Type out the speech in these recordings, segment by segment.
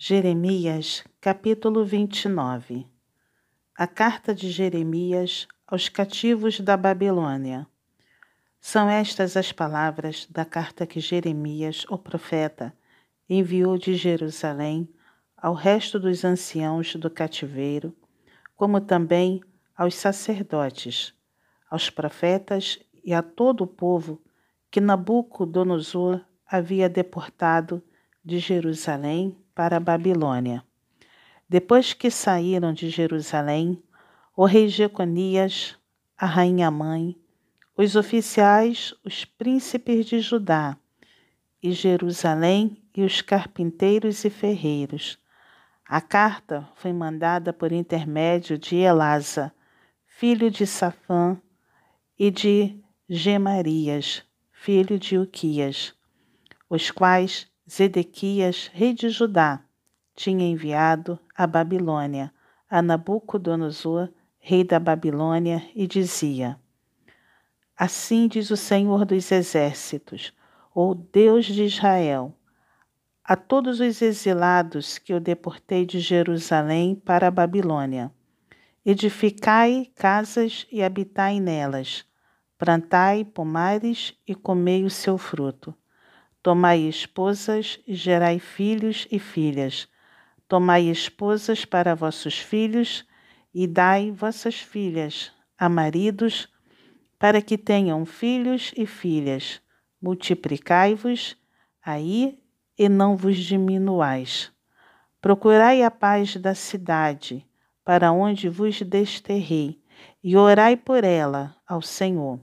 Jeremias, capítulo 29 A carta de Jeremias aos cativos da Babilônia. São estas as palavras da carta que Jeremias, o profeta, enviou de Jerusalém ao resto dos anciãos do cativeiro, como também aos sacerdotes, aos profetas e a todo o povo que Nabucodonosor havia deportado de Jerusalém para a Babilônia. Depois que saíram de Jerusalém, o rei Jeconias, a rainha mãe, os oficiais, os príncipes de Judá e Jerusalém e os carpinteiros e ferreiros. A carta foi mandada por intermédio de Elasa, filho de Safã, e de Gemarias, filho de Uquias, os quais Zedequias, rei de Judá, tinha enviado à Babilônia a Nabucodonosor, rei da Babilônia, e dizia: Assim diz o Senhor dos Exércitos, o Deus de Israel, a todos os exilados que eu deportei de Jerusalém para a Babilônia: Edificai casas e habitai nelas, plantai pomares e comei o seu fruto Tomai esposas e gerai filhos e filhas. Tomai esposas para vossos filhos e dai vossas filhas a maridos, para que tenham filhos e filhas. Multiplicai-vos aí e não vos diminuais. Procurai a paz da cidade, para onde vos desterrei, e orai por ela ao Senhor,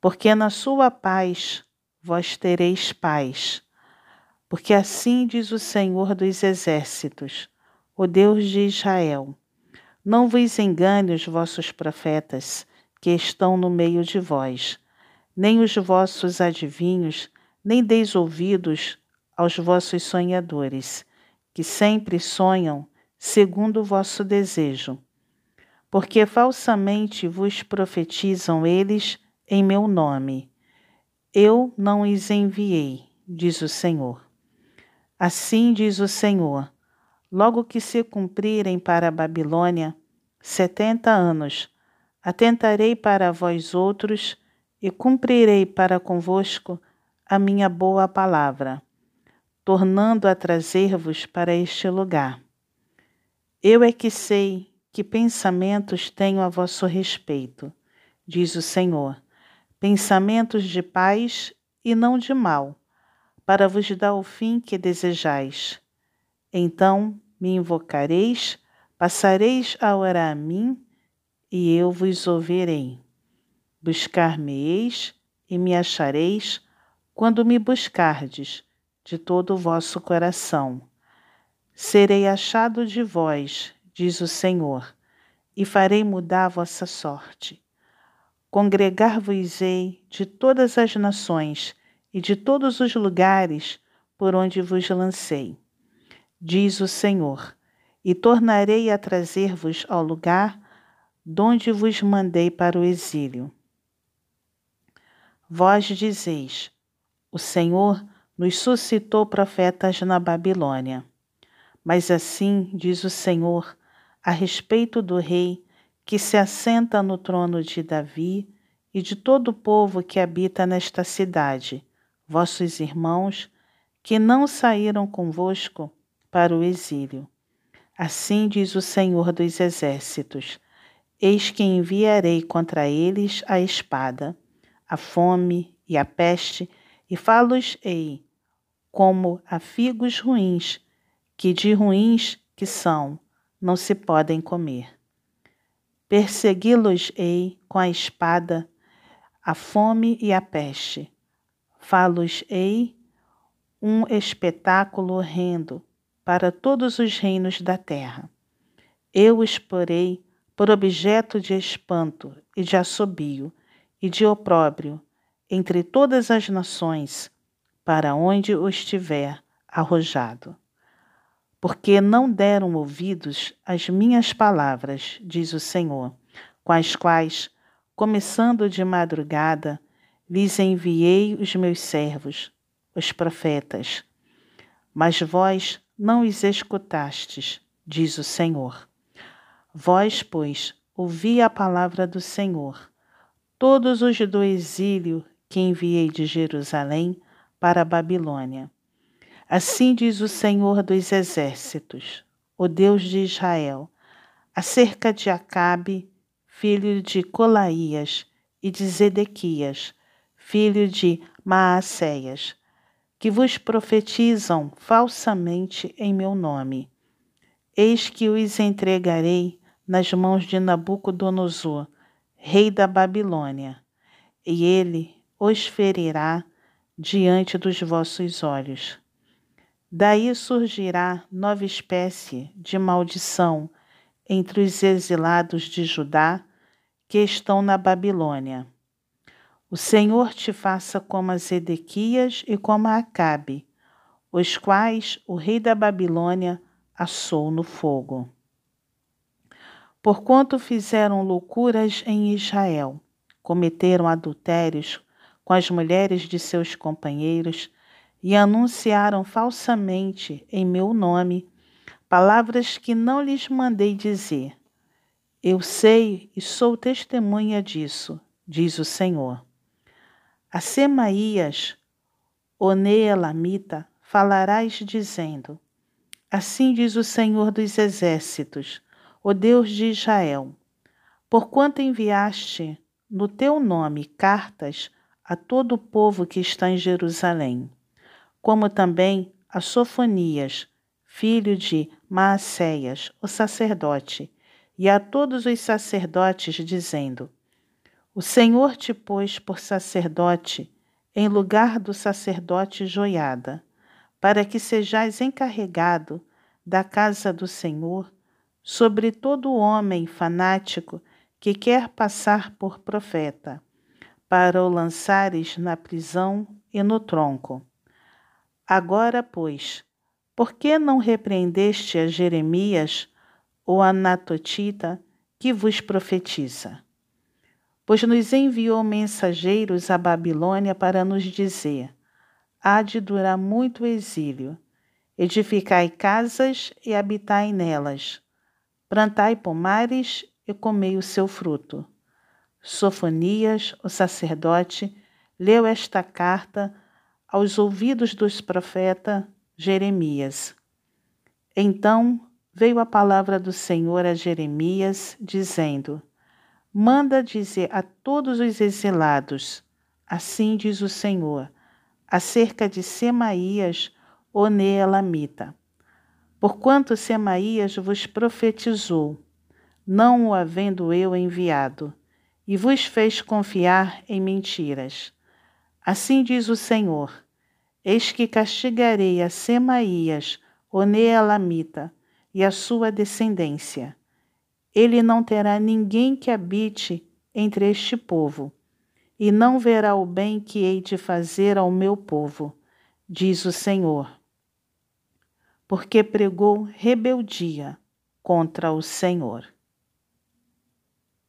porque na sua paz vós tereis paz. Porque assim diz o Senhor dos Exércitos, o Deus de Israel: Não vos engane os vossos profetas que estão no meio de vós, nem os vossos adivinhos, nem deis ouvidos aos vossos sonhadores, que sempre sonham segundo o vosso desejo. Porque falsamente vos profetizam eles em meu nome eu não os enviei, diz o Senhor. Assim diz o Senhor: logo que se cumprirem para a Babilônia setenta anos, atentarei para vós outros e cumprirei para convosco a minha boa palavra, tornando a trazer-vos para este lugar. Eu é que sei que pensamentos tenho a vosso respeito, diz o Senhor pensamentos de paz e não de mal, para vos dar o fim que desejais. Então me invocareis, passareis a orar a mim, e eu vos ouvirei. Buscar-me-eis e me achareis quando me buscardes de todo o vosso coração. Serei achado de vós, diz o Senhor, e farei mudar a vossa sorte Congregar-vos-ei de todas as nações e de todos os lugares por onde vos lancei, diz o Senhor, e tornarei a trazer-vos ao lugar donde vos mandei para o exílio. Vós dizeis: O Senhor nos suscitou profetas na Babilônia. Mas assim diz o Senhor a respeito do rei que se assenta no trono de Davi e de todo o povo que habita nesta cidade, vossos irmãos, que não saíram convosco para o exílio. Assim diz o Senhor dos Exércitos: Eis que enviarei contra eles a espada, a fome e a peste, e falos-ei como a figos ruins, que de ruins que são, não se podem comer. Persegui-los-ei com a espada, a fome e a peste. Falos-ei um espetáculo horrendo para todos os reinos da terra. Eu os porei por objeto de espanto e de assobio e de opróbrio entre todas as nações, para onde os tiver arrojado porque não deram ouvidos às minhas palavras, diz o Senhor, com as quais, começando de madrugada, lhes enviei os meus servos, os profetas. Mas vós não os escutastes, diz o Senhor. Vós, pois, ouvi a palavra do Senhor. Todos os do exílio que enviei de Jerusalém para a Babilônia. Assim diz o Senhor dos exércitos, o Deus de Israel, acerca de Acabe, filho de Colaías, e de Zedequias, filho de Maacéias, que vos profetizam falsamente em meu nome. Eis que os entregarei nas mãos de Nabucodonosor, rei da Babilônia, e ele os ferirá diante dos vossos olhos. Daí surgirá nova espécie de maldição entre os exilados de Judá que estão na Babilônia. O Senhor te faça como a Zedequias e como a Acabe, os quais o rei da Babilônia assou no fogo porquanto fizeram loucuras em Israel, cometeram adultérios com as mulheres de seus companheiros e anunciaram falsamente em meu nome palavras que não lhes mandei dizer. Eu sei e sou testemunha disso, diz o Senhor. A Semaías, o Neelamita, falarás dizendo: Assim diz o Senhor dos Exércitos: ó Deus de Israel, porquanto enviaste no teu nome cartas a todo o povo que está em Jerusalém, como também a Sofonias, filho de Maacéias, o sacerdote, e a todos os sacerdotes, dizendo: O Senhor te pôs por sacerdote em lugar do sacerdote Joiada, para que sejais encarregado da casa do Senhor sobre todo homem fanático que quer passar por profeta, para o lançares na prisão e no tronco. Agora, pois, por que não repreendeste a Jeremias, o anatotita, que vos profetiza? Pois nos enviou mensageiros à Babilônia para nos dizer: há de durar muito o exílio. Edificai casas e habitai nelas plantai pomares e comei o seu fruto. Sofonias, o sacerdote, leu esta carta aos ouvidos dos profeta Jeremias. Então veio a palavra do Senhor a Jeremias, dizendo: Manda dizer a todos os exilados, assim diz o Senhor, acerca de Semaías, o Neelamita Porquanto Semaías vos profetizou, não o havendo eu enviado, e vos fez confiar em mentiras. Assim diz o Senhor: Eis que castigarei a Semaías, o Neelamita, e a sua descendência. Ele não terá ninguém que habite entre este povo, e não verá o bem que hei de fazer ao meu povo, diz o Senhor porque pregou rebeldia contra o Senhor.